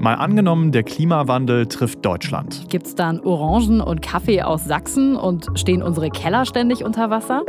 Mal angenommen, der Klimawandel trifft Deutschland. Gibt es dann Orangen und Kaffee aus Sachsen und stehen unsere Keller ständig unter Wasser?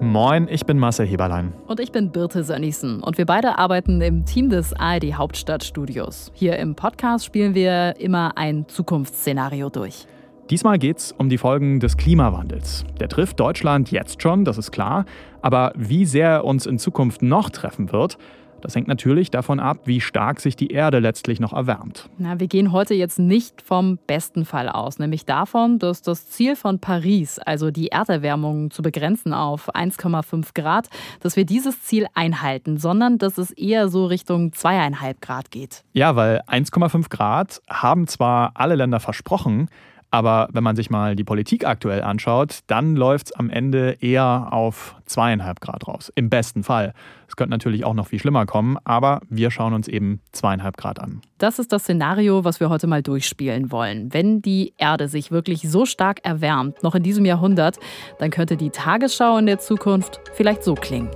Moin, ich bin Marcel Heberlein. Und ich bin Birte Sönnigsen. Und wir beide arbeiten im Team des ARD Hauptstadtstudios. Hier im Podcast spielen wir immer ein Zukunftsszenario durch. Diesmal geht es um die Folgen des Klimawandels. Der trifft Deutschland jetzt schon, das ist klar. Aber wie sehr er uns in Zukunft noch treffen wird, das hängt natürlich davon ab, wie stark sich die Erde letztlich noch erwärmt. Na, wir gehen heute jetzt nicht vom besten Fall aus, nämlich davon, dass das Ziel von Paris, also die Erderwärmung zu begrenzen auf 1,5 Grad, dass wir dieses Ziel einhalten, sondern dass es eher so Richtung 2,5 Grad geht. Ja, weil 1,5 Grad haben zwar alle Länder versprochen, aber wenn man sich mal die Politik aktuell anschaut, dann läuft es am Ende eher auf zweieinhalb Grad raus. Im besten Fall. Es könnte natürlich auch noch viel schlimmer kommen, aber wir schauen uns eben zweieinhalb Grad an. Das ist das Szenario, was wir heute mal durchspielen wollen. Wenn die Erde sich wirklich so stark erwärmt, noch in diesem Jahrhundert, dann könnte die Tagesschau in der Zukunft vielleicht so klingen.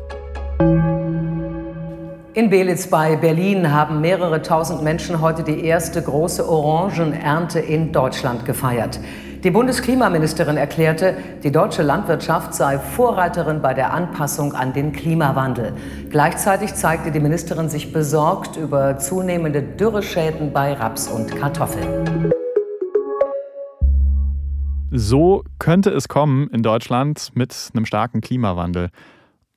In Belitz bei Berlin haben mehrere tausend Menschen heute die erste große Orangenernte in Deutschland gefeiert. Die Bundesklimaministerin erklärte, die deutsche Landwirtschaft sei Vorreiterin bei der Anpassung an den Klimawandel. Gleichzeitig zeigte die Ministerin sich besorgt über zunehmende Dürreschäden bei Raps und Kartoffeln. So könnte es kommen in Deutschland mit einem starken Klimawandel.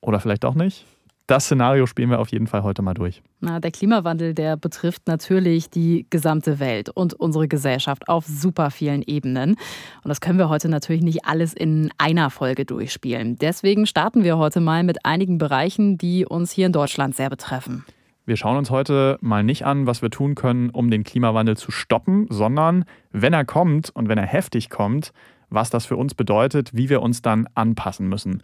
Oder vielleicht auch nicht? Das Szenario spielen wir auf jeden Fall heute mal durch. Na, der Klimawandel, der betrifft natürlich die gesamte Welt und unsere Gesellschaft auf super vielen Ebenen. Und das können wir heute natürlich nicht alles in einer Folge durchspielen. Deswegen starten wir heute mal mit einigen Bereichen, die uns hier in Deutschland sehr betreffen. Wir schauen uns heute mal nicht an, was wir tun können, um den Klimawandel zu stoppen, sondern wenn er kommt und wenn er heftig kommt, was das für uns bedeutet, wie wir uns dann anpassen müssen.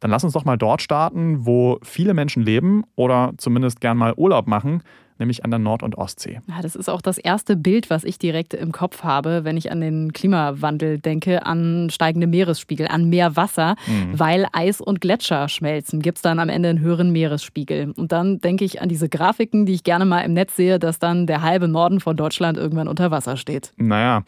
Dann lass uns doch mal dort starten, wo viele Menschen leben oder zumindest gern mal Urlaub machen, nämlich an der Nord- und Ostsee. Ja, das ist auch das erste Bild, was ich direkt im Kopf habe, wenn ich an den Klimawandel denke, an steigende Meeresspiegel, an mehr Wasser, mhm. weil Eis und Gletscher schmelzen, gibt es dann am Ende einen höheren Meeresspiegel. Und dann denke ich an diese Grafiken, die ich gerne mal im Netz sehe, dass dann der halbe Norden von Deutschland irgendwann unter Wasser steht. Naja,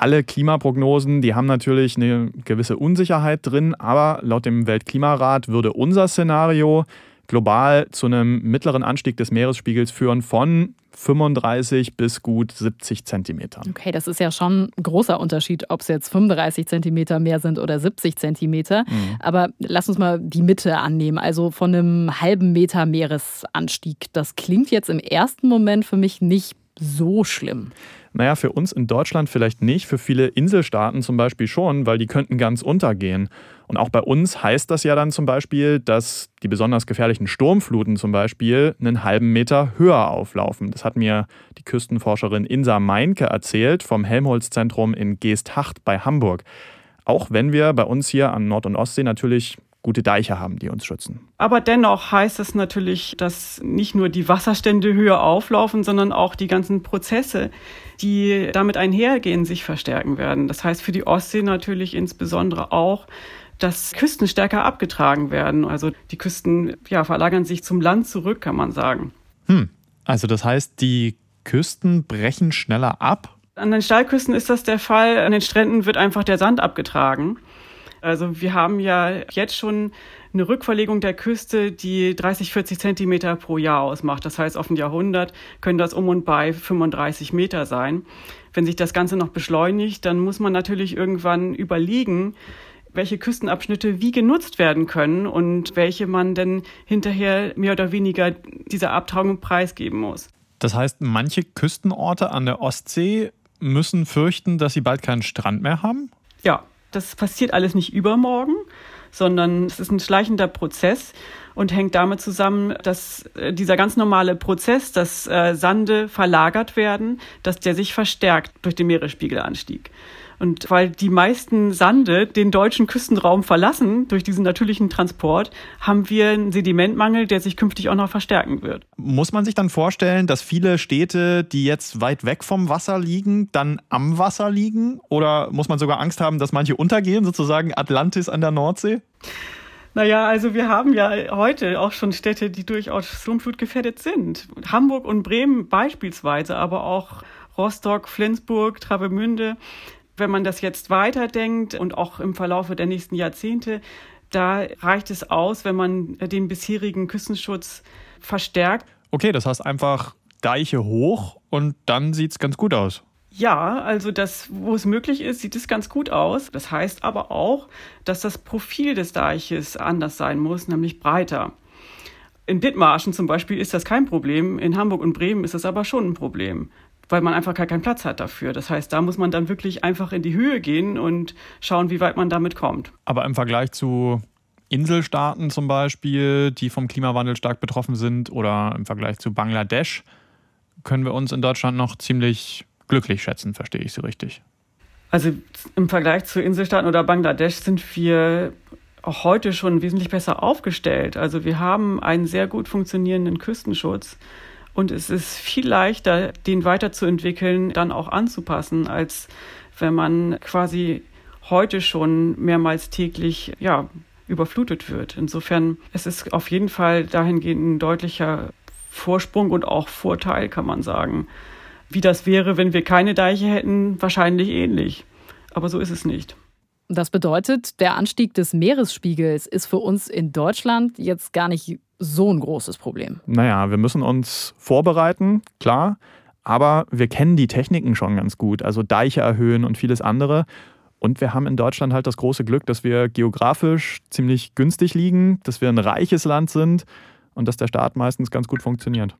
alle Klimaprognosen, die haben natürlich eine gewisse Unsicherheit drin, aber laut dem Weltklimarat würde unser Szenario global zu einem mittleren Anstieg des Meeresspiegels führen von 35 bis gut 70 Zentimetern. Okay, das ist ja schon ein großer Unterschied, ob es jetzt 35 Zentimeter mehr sind oder 70 Zentimeter. Mhm. Aber lass uns mal die Mitte annehmen, also von einem halben Meter Meeresanstieg. Das klingt jetzt im ersten Moment für mich nicht so schlimm. Naja, für uns in Deutschland vielleicht nicht, für viele Inselstaaten zum Beispiel schon, weil die könnten ganz untergehen. Und auch bei uns heißt das ja dann zum Beispiel, dass die besonders gefährlichen Sturmfluten zum Beispiel einen halben Meter höher auflaufen. Das hat mir die Küstenforscherin Insa Meinke erzählt vom Helmholtz-Zentrum in Geesthacht bei Hamburg. Auch wenn wir bei uns hier an Nord- und Ostsee natürlich gute Deiche haben, die uns schützen. Aber dennoch heißt es natürlich, dass nicht nur die Wasserstände höher auflaufen, sondern auch die ganzen Prozesse, die damit einhergehen, sich verstärken werden. Das heißt für die Ostsee natürlich insbesondere auch, dass Küsten stärker abgetragen werden. Also die Küsten ja, verlagern sich zum Land zurück, kann man sagen. Hm. Also das heißt, die Küsten brechen schneller ab? An den Steilküsten ist das der Fall. An den Stränden wird einfach der Sand abgetragen. Also wir haben ja jetzt schon eine Rückverlegung der Küste, die 30, 40 Zentimeter pro Jahr ausmacht. Das heißt, auf ein Jahrhundert können das um und bei 35 Meter sein. Wenn sich das Ganze noch beschleunigt, dann muss man natürlich irgendwann überlegen, welche Küstenabschnitte wie genutzt werden können und welche man denn hinterher mehr oder weniger dieser Abtragung preisgeben muss. Das heißt, manche Küstenorte an der Ostsee müssen fürchten, dass sie bald keinen Strand mehr haben? Ja, das passiert alles nicht übermorgen, sondern es ist ein schleichender Prozess und hängt damit zusammen, dass äh, dieser ganz normale Prozess, dass äh, Sande verlagert werden, dass der sich verstärkt durch den Meeresspiegelanstieg. Und weil die meisten Sande den deutschen Küstenraum verlassen durch diesen natürlichen Transport, haben wir einen Sedimentmangel, der sich künftig auch noch verstärken wird. Muss man sich dann vorstellen, dass viele Städte, die jetzt weit weg vom Wasser liegen, dann am Wasser liegen? Oder muss man sogar Angst haben, dass manche untergehen, sozusagen Atlantis an der Nordsee? Naja, also wir haben ja heute auch schon Städte, die durchaus sturmflutgefährdet sind. Hamburg und Bremen beispielsweise, aber auch Rostock, Flensburg, Travemünde. Wenn man das jetzt weiterdenkt und auch im Verlaufe der nächsten Jahrzehnte, da reicht es aus, wenn man den bisherigen Küstenschutz verstärkt. Okay, das heißt einfach Deiche hoch und dann sieht es ganz gut aus. Ja, also das, wo es möglich ist, sieht es ganz gut aus. Das heißt aber auch, dass das Profil des Deiches anders sein muss, nämlich breiter. In Dithmarschen zum Beispiel ist das kein Problem, in Hamburg und Bremen ist das aber schon ein Problem, weil man einfach gar keinen Platz hat dafür. Das heißt, da muss man dann wirklich einfach in die Höhe gehen und schauen, wie weit man damit kommt. Aber im Vergleich zu Inselstaaten zum Beispiel, die vom Klimawandel stark betroffen sind, oder im Vergleich zu Bangladesch, können wir uns in Deutschland noch ziemlich glücklich schätzen, verstehe ich so richtig. Also im Vergleich zu Inselstaaten oder Bangladesch sind wir auch heute schon wesentlich besser aufgestellt. Also wir haben einen sehr gut funktionierenden Küstenschutz und es ist viel leichter, den weiterzuentwickeln, dann auch anzupassen, als wenn man quasi heute schon mehrmals täglich ja, überflutet wird. Insofern es ist auf jeden Fall dahingehend ein deutlicher Vorsprung und auch Vorteil, kann man sagen. Wie das wäre, wenn wir keine Deiche hätten, wahrscheinlich ähnlich. Aber so ist es nicht. Das bedeutet, der Anstieg des Meeresspiegels ist für uns in Deutschland jetzt gar nicht so ein großes Problem. Naja, wir müssen uns vorbereiten, klar. Aber wir kennen die Techniken schon ganz gut, also Deiche erhöhen und vieles andere. Und wir haben in Deutschland halt das große Glück, dass wir geografisch ziemlich günstig liegen, dass wir ein reiches Land sind und dass der Staat meistens ganz gut funktioniert.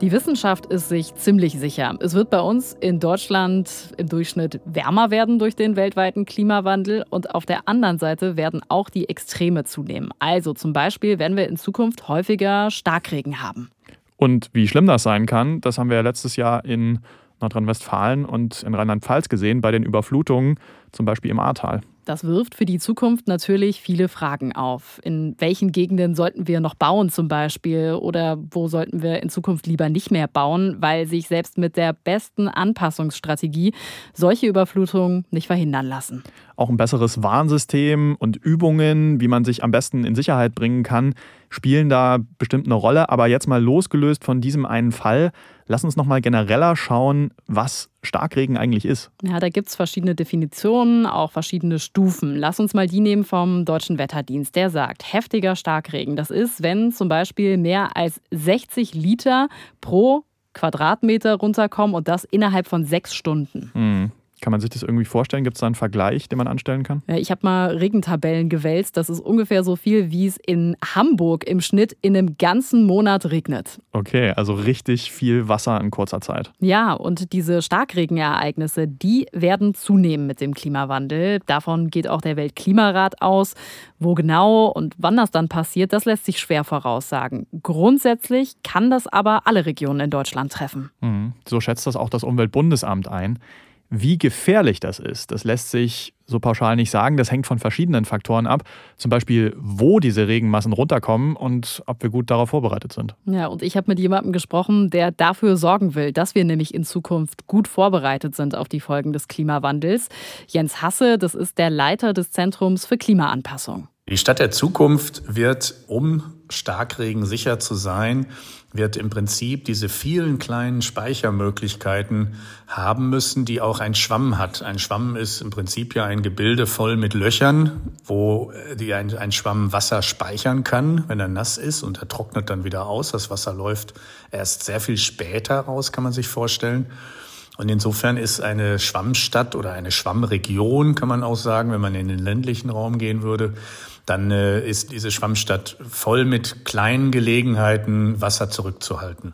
Die Wissenschaft ist sich ziemlich sicher. Es wird bei uns in Deutschland im Durchschnitt wärmer werden durch den weltweiten Klimawandel und auf der anderen Seite werden auch die Extreme zunehmen. Also zum Beispiel werden wir in Zukunft häufiger Starkregen haben. Und wie schlimm das sein kann, das haben wir letztes Jahr in Nordrhein-Westfalen und in Rheinland-Pfalz gesehen bei den Überflutungen, zum Beispiel im Ahrtal. Das wirft für die Zukunft natürlich viele Fragen auf. In welchen Gegenden sollten wir noch bauen zum Beispiel oder wo sollten wir in Zukunft lieber nicht mehr bauen, weil sich selbst mit der besten Anpassungsstrategie solche Überflutungen nicht verhindern lassen. Auch ein besseres Warnsystem und Übungen, wie man sich am besten in Sicherheit bringen kann, spielen da bestimmt eine Rolle. Aber jetzt mal losgelöst von diesem einen Fall, lass uns noch mal genereller schauen, was Starkregen eigentlich ist. Ja, da gibt es verschiedene Definitionen, auch verschiedene Stufen. Lass uns mal die nehmen vom Deutschen Wetterdienst. Der sagt, heftiger Starkregen, das ist, wenn zum Beispiel mehr als 60 Liter pro Quadratmeter runterkommen und das innerhalb von sechs Stunden. Mhm. Kann man sich das irgendwie vorstellen? Gibt es da einen Vergleich, den man anstellen kann? Ja, ich habe mal Regentabellen gewälzt. Das ist ungefähr so viel, wie es in Hamburg im Schnitt in einem ganzen Monat regnet. Okay, also richtig viel Wasser in kurzer Zeit. Ja, und diese Starkregenereignisse, die werden zunehmen mit dem Klimawandel. Davon geht auch der Weltklimarat aus. Wo genau und wann das dann passiert, das lässt sich schwer voraussagen. Grundsätzlich kann das aber alle Regionen in Deutschland treffen. Mhm. So schätzt das auch das Umweltbundesamt ein. Wie gefährlich das ist, das lässt sich so pauschal nicht sagen. Das hängt von verschiedenen Faktoren ab. Zum Beispiel, wo diese Regenmassen runterkommen und ob wir gut darauf vorbereitet sind. Ja, und ich habe mit jemandem gesprochen, der dafür sorgen will, dass wir nämlich in Zukunft gut vorbereitet sind auf die Folgen des Klimawandels. Jens Hasse, das ist der Leiter des Zentrums für Klimaanpassung. Die Stadt der Zukunft wird, um Starkregen sicher zu sein, wird im Prinzip diese vielen kleinen Speichermöglichkeiten haben müssen, die auch ein Schwamm hat. Ein Schwamm ist im Prinzip ja ein Gebilde voll mit Löchern, wo die ein, ein Schwamm Wasser speichern kann, wenn er nass ist und er trocknet dann wieder aus. Das Wasser läuft erst sehr viel später raus, kann man sich vorstellen. Und insofern ist eine Schwammstadt oder eine Schwammregion, kann man auch sagen, wenn man in den ländlichen Raum gehen würde, dann äh, ist diese Schwammstadt voll mit kleinen Gelegenheiten, Wasser zurückzuhalten.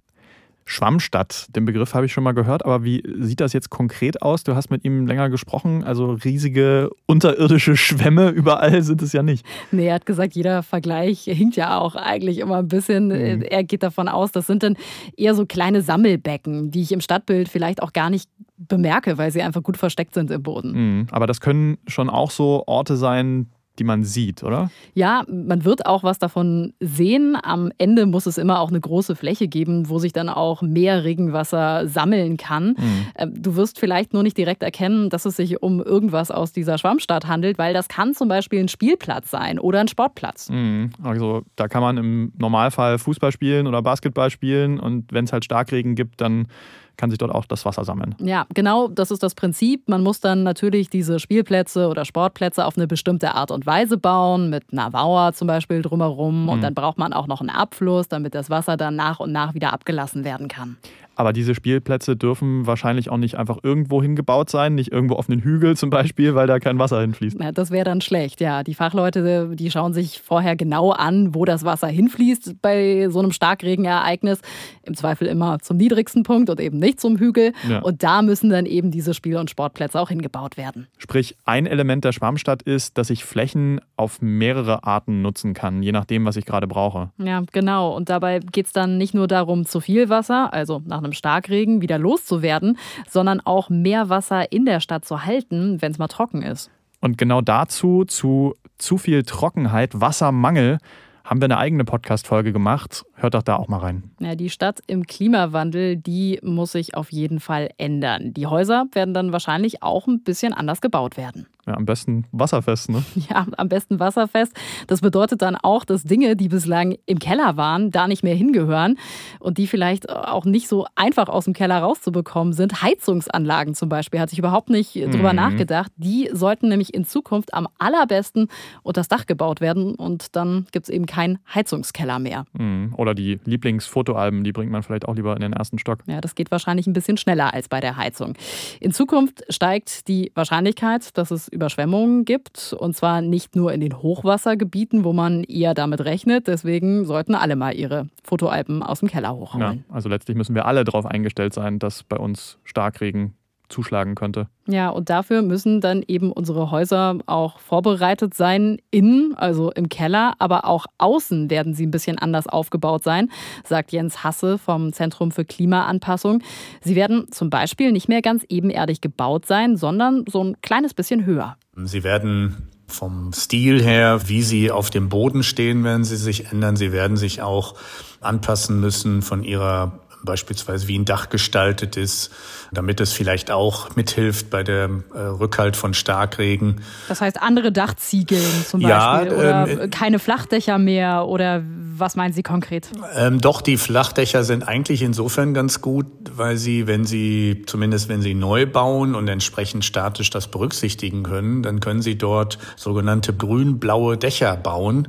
Schwammstadt, den Begriff habe ich schon mal gehört, aber wie sieht das jetzt konkret aus? Du hast mit ihm länger gesprochen, also riesige unterirdische Schwämme überall sind es ja nicht. Nee, er hat gesagt, jeder Vergleich hinkt ja auch eigentlich immer ein bisschen. Mhm. Er geht davon aus, das sind dann eher so kleine Sammelbecken, die ich im Stadtbild vielleicht auch gar nicht bemerke, weil sie einfach gut versteckt sind im Boden. Mhm. Aber das können schon auch so Orte sein, die man sieht, oder? Ja, man wird auch was davon sehen. Am Ende muss es immer auch eine große Fläche geben, wo sich dann auch mehr Regenwasser sammeln kann. Mhm. Du wirst vielleicht nur nicht direkt erkennen, dass es sich um irgendwas aus dieser Schwammstadt handelt, weil das kann zum Beispiel ein Spielplatz sein oder ein Sportplatz. Mhm. Also da kann man im Normalfall Fußball spielen oder Basketball spielen und wenn es halt Starkregen gibt, dann kann sich dort auch das Wasser sammeln. Ja, genau, das ist das Prinzip. Man muss dann natürlich diese Spielplätze oder Sportplätze auf eine bestimmte Art und Weise bauen, mit einer Mauer zum Beispiel drumherum. Und mhm. dann braucht man auch noch einen Abfluss, damit das Wasser dann nach und nach wieder abgelassen werden kann. Aber diese Spielplätze dürfen wahrscheinlich auch nicht einfach irgendwo hingebaut sein, nicht irgendwo auf einen Hügel zum Beispiel, weil da kein Wasser hinfließt. Ja, das wäre dann schlecht, ja. Die Fachleute, die schauen sich vorher genau an, wo das Wasser hinfließt bei so einem Starkregenereignis. Im Zweifel immer zum niedrigsten Punkt und eben nicht zum Hügel. Ja. Und da müssen dann eben diese Spiel- und Sportplätze auch hingebaut werden. Sprich, ein Element der Schwammstadt ist, dass ich Flächen auf mehrere Arten nutzen kann, je nachdem, was ich gerade brauche. Ja, genau. Und dabei geht es dann nicht nur darum, zu viel Wasser, also nach einem Starkregen wieder loszuwerden, sondern auch mehr Wasser in der Stadt zu halten, wenn es mal trocken ist. Und genau dazu, zu zu viel Trockenheit, Wassermangel, haben wir eine eigene Podcast-Folge gemacht. Hört doch da auch mal rein. Ja, die Stadt im Klimawandel, die muss sich auf jeden Fall ändern. Die Häuser werden dann wahrscheinlich auch ein bisschen anders gebaut werden. Ja, am besten wasserfest, ne? Ja, am besten wasserfest. Das bedeutet dann auch, dass Dinge, die bislang im Keller waren, da nicht mehr hingehören und die vielleicht auch nicht so einfach aus dem Keller rauszubekommen sind. Heizungsanlagen zum Beispiel, hatte ich überhaupt nicht mhm. drüber nachgedacht. Die sollten nämlich in Zukunft am allerbesten unter das Dach gebaut werden und dann gibt es eben keinen Heizungskeller mehr. Mhm. Oder die Lieblingsfotoalben, die bringt man vielleicht auch lieber in den ersten Stock. Ja, das geht wahrscheinlich ein bisschen schneller als bei der Heizung. In Zukunft steigt die Wahrscheinlichkeit, dass es Überschwemmungen gibt. Und zwar nicht nur in den Hochwassergebieten, wo man eher damit rechnet. Deswegen sollten alle mal ihre Fotoalben aus dem Keller hochholen. Ja, also letztlich müssen wir alle darauf eingestellt sein, dass bei uns Starkregen zuschlagen könnte. Ja, und dafür müssen dann eben unsere Häuser auch vorbereitet sein, innen, also im Keller, aber auch außen werden sie ein bisschen anders aufgebaut sein, sagt Jens Hasse vom Zentrum für Klimaanpassung. Sie werden zum Beispiel nicht mehr ganz ebenerdig gebaut sein, sondern so ein kleines bisschen höher. Sie werden vom Stil her, wie sie auf dem Boden stehen, werden sie sich ändern. Sie werden sich auch anpassen müssen von ihrer beispielsweise wie ein Dach gestaltet ist, damit es vielleicht auch mithilft bei dem äh, Rückhalt von Starkregen. Das heißt andere Dachziegeln zum Beispiel ja, oder ähm, keine Flachdächer mehr oder was meinen Sie konkret? Ähm, doch, die Flachdächer sind eigentlich insofern ganz gut, weil sie, wenn sie, zumindest wenn sie neu bauen und entsprechend statisch das berücksichtigen können, dann können sie dort sogenannte grün-blaue Dächer bauen.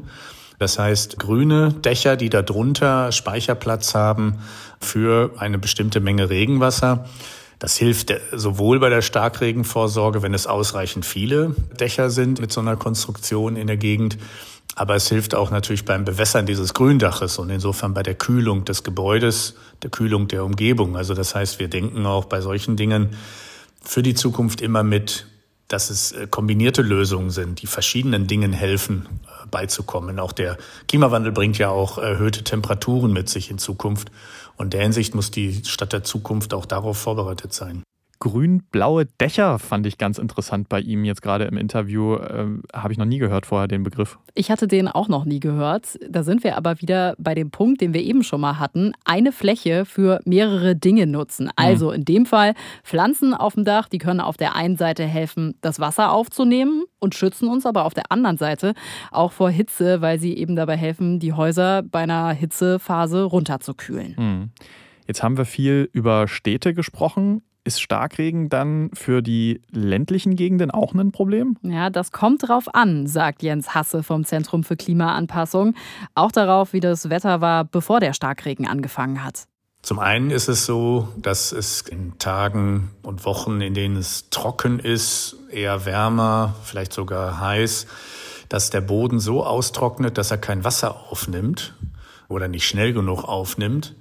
Das heißt, grüne Dächer, die darunter Speicherplatz haben für eine bestimmte Menge Regenwasser. Das hilft sowohl bei der Starkregenvorsorge, wenn es ausreichend viele Dächer sind mit so einer Konstruktion in der Gegend, aber es hilft auch natürlich beim Bewässern dieses Gründaches und insofern bei der Kühlung des Gebäudes, der Kühlung der Umgebung. Also das heißt, wir denken auch bei solchen Dingen für die Zukunft immer mit, dass es äh, kombinierte Lösungen sind, die verschiedenen Dingen helfen äh, beizukommen. Auch der Klimawandel bringt ja auch erhöhte Temperaturen mit sich in Zukunft. Und der Hinsicht muss die Stadt der Zukunft auch darauf vorbereitet sein grün-blaue Dächer fand ich ganz interessant bei ihm jetzt gerade im Interview. Ähm, Habe ich noch nie gehört vorher den Begriff. Ich hatte den auch noch nie gehört. Da sind wir aber wieder bei dem Punkt, den wir eben schon mal hatten. Eine Fläche für mehrere Dinge nutzen. Also in dem Fall Pflanzen auf dem Dach, die können auf der einen Seite helfen, das Wasser aufzunehmen und schützen uns aber auf der anderen Seite auch vor Hitze, weil sie eben dabei helfen, die Häuser bei einer Hitzephase runterzukühlen. Mhm. Jetzt haben wir viel über Städte gesprochen. Ist Starkregen dann für die ländlichen Gegenden auch ein Problem? Ja, das kommt drauf an, sagt Jens Hasse vom Zentrum für Klimaanpassung. Auch darauf, wie das Wetter war, bevor der Starkregen angefangen hat. Zum einen ist es so, dass es in Tagen und Wochen, in denen es trocken ist, eher wärmer, vielleicht sogar heiß, dass der Boden so austrocknet, dass er kein Wasser aufnimmt oder nicht schnell genug aufnimmt.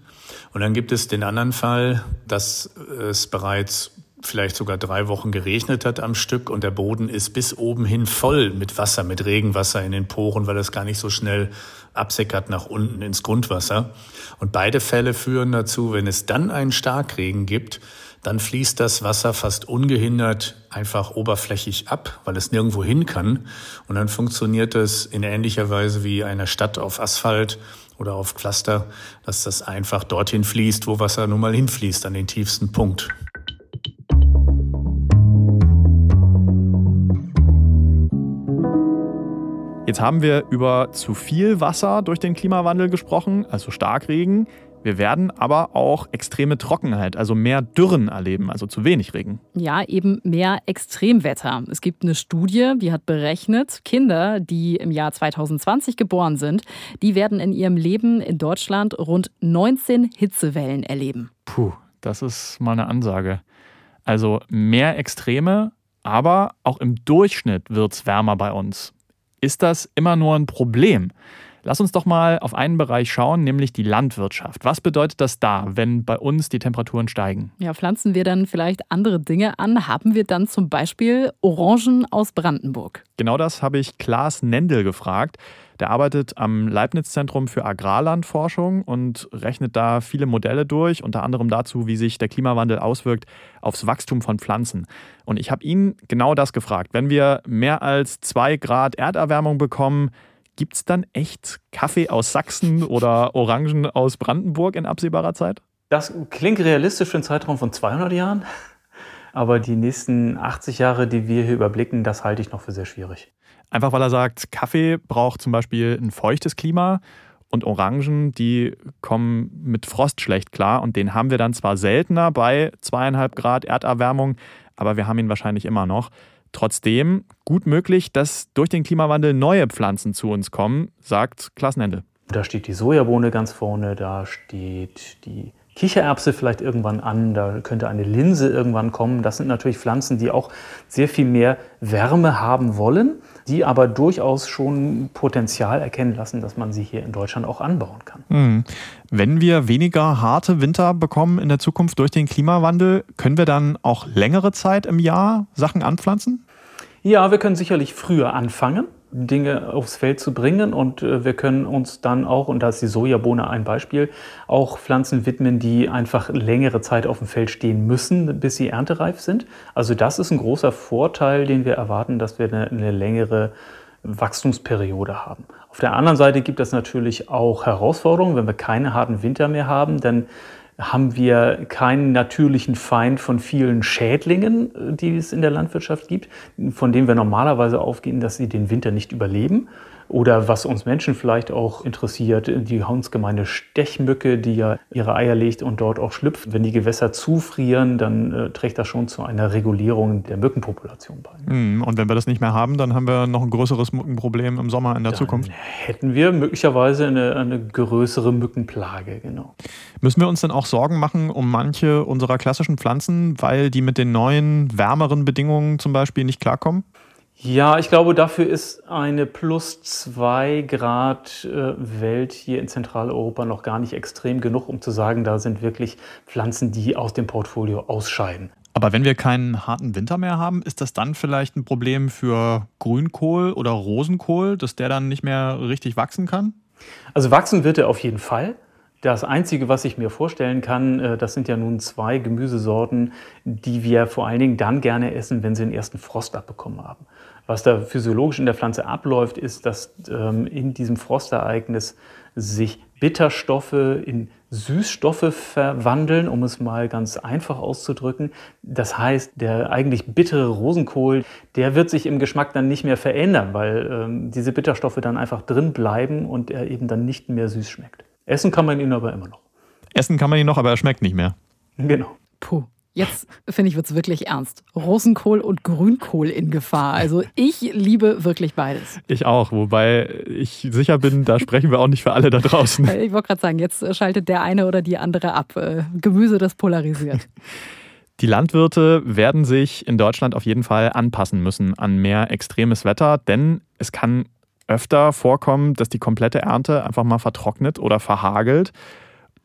Und dann gibt es den anderen Fall, dass es bereits vielleicht sogar drei Wochen geregnet hat am Stück und der Boden ist bis oben hin voll mit Wasser, mit Regenwasser in den Poren, weil es gar nicht so schnell absickert nach unten ins Grundwasser. Und beide Fälle führen dazu, wenn es dann einen Starkregen gibt, dann fließt das Wasser fast ungehindert einfach oberflächig ab, weil es nirgendwo hin kann. Und dann funktioniert es in ähnlicher Weise wie eine Stadt auf Asphalt oder auf Pflaster, dass das einfach dorthin fließt, wo Wasser nun mal hinfließt, an den tiefsten Punkt. Jetzt haben wir über zu viel Wasser durch den Klimawandel gesprochen, also Starkregen. Wir werden aber auch extreme Trockenheit, also mehr Dürren erleben, also zu wenig Regen. Ja, eben mehr Extremwetter. Es gibt eine Studie, die hat berechnet, Kinder, die im Jahr 2020 geboren sind, die werden in ihrem Leben in Deutschland rund 19 Hitzewellen erleben. Puh, das ist mal eine Ansage. Also mehr Extreme, aber auch im Durchschnitt wird es wärmer bei uns ist das immer nur ein Problem. Lass uns doch mal auf einen Bereich schauen, nämlich die Landwirtschaft. Was bedeutet das da, wenn bei uns die Temperaturen steigen? Ja, pflanzen wir dann vielleicht andere Dinge an? Haben wir dann zum Beispiel Orangen aus Brandenburg? Genau das habe ich Klaas Nendel gefragt. Der arbeitet am Leibniz-Zentrum für Agrarlandforschung und rechnet da viele Modelle durch, unter anderem dazu, wie sich der Klimawandel auswirkt aufs Wachstum von Pflanzen. Und ich habe ihn genau das gefragt. Wenn wir mehr als zwei Grad Erderwärmung bekommen, gibt es dann echt Kaffee aus Sachsen oder Orangen aus Brandenburg in absehbarer Zeit? Das klingt realistisch für einen Zeitraum von 200 Jahren. Aber die nächsten 80 Jahre, die wir hier überblicken, das halte ich noch für sehr schwierig. Einfach weil er sagt, Kaffee braucht zum Beispiel ein feuchtes Klima und Orangen, die kommen mit Frost schlecht klar und den haben wir dann zwar seltener bei zweieinhalb Grad Erderwärmung, aber wir haben ihn wahrscheinlich immer noch. Trotzdem gut möglich, dass durch den Klimawandel neue Pflanzen zu uns kommen, sagt Klaas Nende. Da steht die Sojabohne ganz vorne, da steht die Kichererbse vielleicht irgendwann an, da könnte eine Linse irgendwann kommen. Das sind natürlich Pflanzen, die auch sehr viel mehr Wärme haben wollen, die aber durchaus schon Potenzial erkennen lassen, dass man sie hier in Deutschland auch anbauen kann. Mhm. Wenn wir weniger harte Winter bekommen in der Zukunft durch den Klimawandel, können wir dann auch längere Zeit im Jahr Sachen anpflanzen? Ja, wir können sicherlich früher anfangen. Dinge aufs Feld zu bringen. Und äh, wir können uns dann auch, und da ist die Sojabohne ein Beispiel, auch Pflanzen widmen, die einfach längere Zeit auf dem Feld stehen müssen, bis sie erntereif sind. Also das ist ein großer Vorteil, den wir erwarten, dass wir eine, eine längere Wachstumsperiode haben. Auf der anderen Seite gibt es natürlich auch Herausforderungen, wenn wir keine harten Winter mehr haben, denn haben wir keinen natürlichen Feind von vielen Schädlingen, die es in der Landwirtschaft gibt, von denen wir normalerweise aufgehen, dass sie den Winter nicht überleben. Oder was uns Menschen vielleicht auch interessiert, die hundsgemeine Stechmücke, die ja ihre Eier legt und dort auch schlüpft. Wenn die Gewässer zufrieren, dann äh, trägt das schon zu einer Regulierung der Mückenpopulation bei. Mhm. Und wenn wir das nicht mehr haben, dann haben wir noch ein größeres Mückenproblem im Sommer in der dann Zukunft. Hätten wir möglicherweise eine, eine größere Mückenplage, genau. Müssen wir uns dann auch Sorgen machen um manche unserer klassischen Pflanzen, weil die mit den neuen, wärmeren Bedingungen zum Beispiel nicht klarkommen? Ja, ich glaube, dafür ist eine plus zwei Grad äh, Welt hier in Zentraleuropa noch gar nicht extrem genug, um zu sagen, da sind wirklich Pflanzen, die aus dem Portfolio ausscheiden. Aber wenn wir keinen harten Winter mehr haben, ist das dann vielleicht ein Problem für Grünkohl oder Rosenkohl, dass der dann nicht mehr richtig wachsen kann? Also wachsen wird er auf jeden Fall. Das Einzige, was ich mir vorstellen kann, äh, das sind ja nun zwei Gemüsesorten, die wir vor allen Dingen dann gerne essen, wenn sie den ersten Frost abbekommen haben. Was da physiologisch in der Pflanze abläuft, ist, dass ähm, in diesem Frostereignis sich Bitterstoffe in Süßstoffe verwandeln, um es mal ganz einfach auszudrücken. Das heißt, der eigentlich bittere Rosenkohl, der wird sich im Geschmack dann nicht mehr verändern, weil ähm, diese Bitterstoffe dann einfach drin bleiben und er eben dann nicht mehr süß schmeckt. Essen kann man ihn aber immer noch. Essen kann man ihn noch, aber er schmeckt nicht mehr. Genau. Puh. Jetzt finde ich, wird es wirklich ernst. Rosenkohl und Grünkohl in Gefahr. Also ich liebe wirklich beides. Ich auch, wobei ich sicher bin, da sprechen wir auch nicht für alle da draußen. Ich wollte gerade sagen, jetzt schaltet der eine oder die andere ab. Äh, Gemüse, das polarisiert. Die Landwirte werden sich in Deutschland auf jeden Fall anpassen müssen an mehr extremes Wetter, denn es kann öfter vorkommen, dass die komplette Ernte einfach mal vertrocknet oder verhagelt.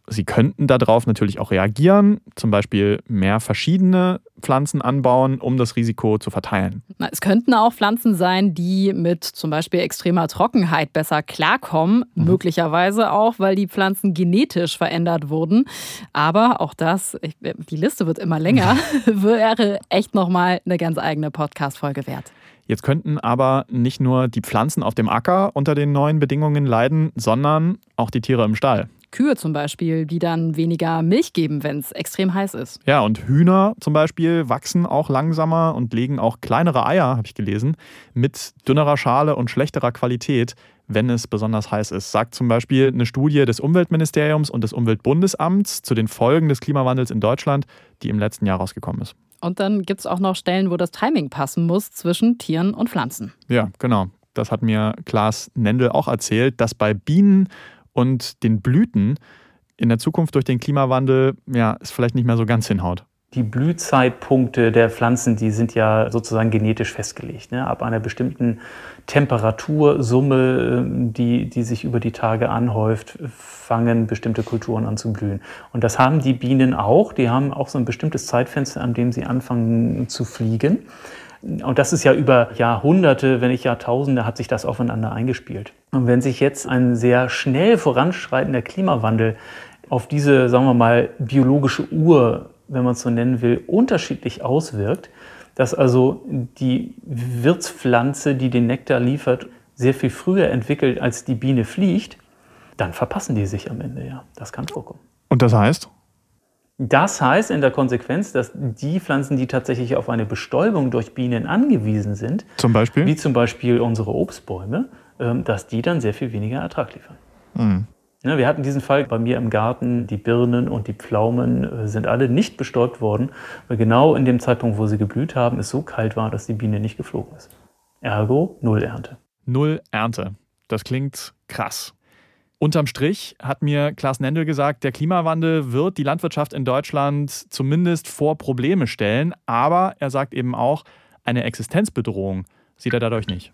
Sie könnten darauf natürlich auch reagieren, zum Beispiel mehr verschiedene Pflanzen anbauen, um das Risiko zu verteilen. Es könnten auch Pflanzen sein, die mit zum Beispiel extremer Trockenheit besser klarkommen, mhm. möglicherweise auch, weil die Pflanzen genetisch verändert wurden. Aber auch das, die Liste wird immer länger, wäre echt nochmal eine ganz eigene Podcast-Folge wert. Jetzt könnten aber nicht nur die Pflanzen auf dem Acker unter den neuen Bedingungen leiden, sondern auch die Tiere im Stall. Kühe zum Beispiel, die dann weniger Milch geben, wenn es extrem heiß ist. Ja, und Hühner zum Beispiel wachsen auch langsamer und legen auch kleinere Eier, habe ich gelesen, mit dünnerer Schale und schlechterer Qualität, wenn es besonders heiß ist. Sagt zum Beispiel eine Studie des Umweltministeriums und des Umweltbundesamts zu den Folgen des Klimawandels in Deutschland, die im letzten Jahr rausgekommen ist. Und dann gibt es auch noch Stellen, wo das Timing passen muss zwischen Tieren und Pflanzen. Ja, genau. Das hat mir Klaas Nendel auch erzählt, dass bei Bienen und den Blüten in der Zukunft durch den Klimawandel ja, es vielleicht nicht mehr so ganz hinhaut. Die Blühzeitpunkte der Pflanzen, die sind ja sozusagen genetisch festgelegt. Ne? Ab einer bestimmten Temperatursumme, ähm, die, die sich über die Tage anhäuft, fangen bestimmte Kulturen an zu blühen. Und das haben die Bienen auch. Die haben auch so ein bestimmtes Zeitfenster, an dem sie anfangen zu fliegen. Und das ist ja über Jahrhunderte, wenn nicht Jahrtausende, hat sich das aufeinander eingespielt. Und wenn sich jetzt ein sehr schnell voranschreitender Klimawandel auf diese, sagen wir mal, biologische Uhr, wenn man es so nennen will, unterschiedlich auswirkt, dass also die Wirtspflanze, die den Nektar liefert, sehr viel früher entwickelt, als die Biene fliegt, dann verpassen die sich am Ende, ja. Das kann vorkommen. Und das heißt? Das heißt in der Konsequenz, dass die Pflanzen, die tatsächlich auf eine Bestäubung durch Bienen angewiesen sind, zum Beispiel? wie zum Beispiel unsere Obstbäume, ähm, dass die dann sehr viel weniger Ertrag liefern. Mhm. wir hatten diesen Fall bei mir im Garten, die Birnen und die Pflaumen äh, sind alle nicht bestäubt worden, weil genau in dem Zeitpunkt, wo sie geblüht haben, es so kalt war, dass die Biene nicht geflogen ist. Ergo null Ernte. Null Ernte. Das klingt krass. Unterm Strich hat mir Klaas Nendel gesagt, der Klimawandel wird die Landwirtschaft in Deutschland zumindest vor Probleme stellen, aber er sagt eben auch, eine Existenzbedrohung sieht er dadurch nicht.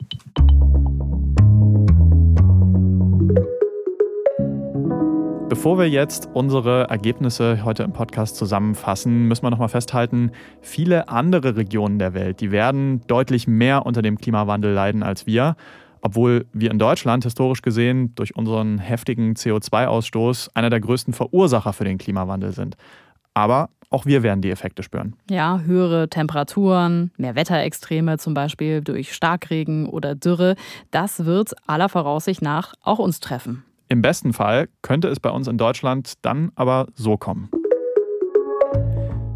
Bevor wir jetzt unsere Ergebnisse heute im Podcast zusammenfassen, müssen wir nochmal festhalten, viele andere Regionen der Welt, die werden deutlich mehr unter dem Klimawandel leiden als wir obwohl wir in Deutschland historisch gesehen durch unseren heftigen CO2-Ausstoß einer der größten Verursacher für den Klimawandel sind. Aber auch wir werden die Effekte spüren. Ja, höhere Temperaturen, mehr Wetterextreme, zum Beispiel durch Starkregen oder Dürre, das wird aller Voraussicht nach auch uns treffen. Im besten Fall könnte es bei uns in Deutschland dann aber so kommen.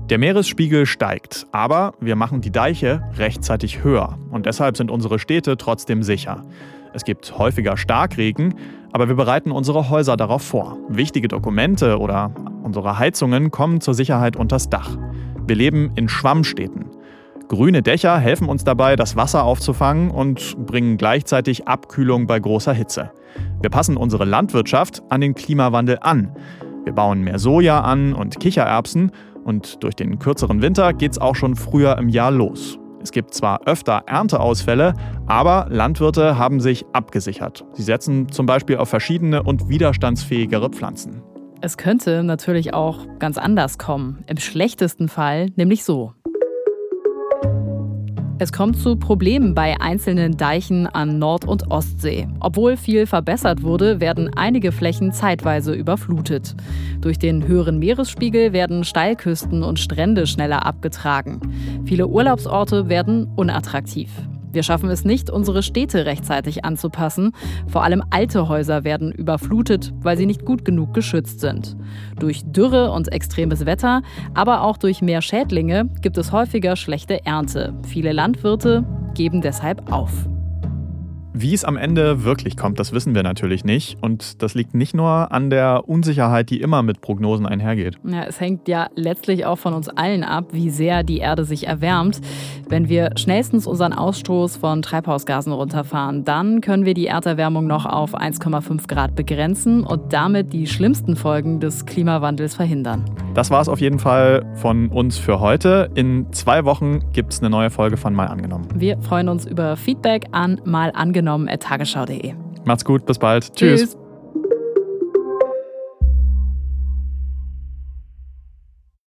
Der Meeresspiegel steigt, aber wir machen die Deiche rechtzeitig höher und deshalb sind unsere Städte trotzdem sicher. Es gibt häufiger Starkregen, aber wir bereiten unsere Häuser darauf vor. Wichtige Dokumente oder unsere Heizungen kommen zur Sicherheit unters Dach. Wir leben in Schwammstädten. Grüne Dächer helfen uns dabei, das Wasser aufzufangen und bringen gleichzeitig Abkühlung bei großer Hitze. Wir passen unsere Landwirtschaft an den Klimawandel an. Wir bauen mehr Soja an und Kichererbsen und durch den kürzeren Winter geht es auch schon früher im Jahr los. Es gibt zwar öfter Ernteausfälle, aber Landwirte haben sich abgesichert. Sie setzen zum Beispiel auf verschiedene und widerstandsfähigere Pflanzen. Es könnte natürlich auch ganz anders kommen. Im schlechtesten Fall nämlich so. Es kommt zu Problemen bei einzelnen Deichen an Nord- und Ostsee. Obwohl viel verbessert wurde, werden einige Flächen zeitweise überflutet. Durch den höheren Meeresspiegel werden Steilküsten und Strände schneller abgetragen. Viele Urlaubsorte werden unattraktiv. Wir schaffen es nicht, unsere Städte rechtzeitig anzupassen. Vor allem alte Häuser werden überflutet, weil sie nicht gut genug geschützt sind. Durch Dürre und extremes Wetter, aber auch durch mehr Schädlinge gibt es häufiger schlechte Ernte. Viele Landwirte geben deshalb auf. Wie es am Ende wirklich kommt, das wissen wir natürlich nicht. Und das liegt nicht nur an der Unsicherheit, die immer mit Prognosen einhergeht. Ja, es hängt ja letztlich auch von uns allen ab, wie sehr die Erde sich erwärmt. Wenn wir schnellstens unseren Ausstoß von Treibhausgasen runterfahren, dann können wir die Erderwärmung noch auf 1,5 Grad begrenzen und damit die schlimmsten Folgen des Klimawandels verhindern. Das war es auf jeden Fall von uns für heute. In zwei Wochen gibt es eine neue Folge von Mal angenommen. Wir freuen uns über Feedback an malangenommen.tagesschau.de. Macht's gut, bis bald. Tschüss. Tschüss.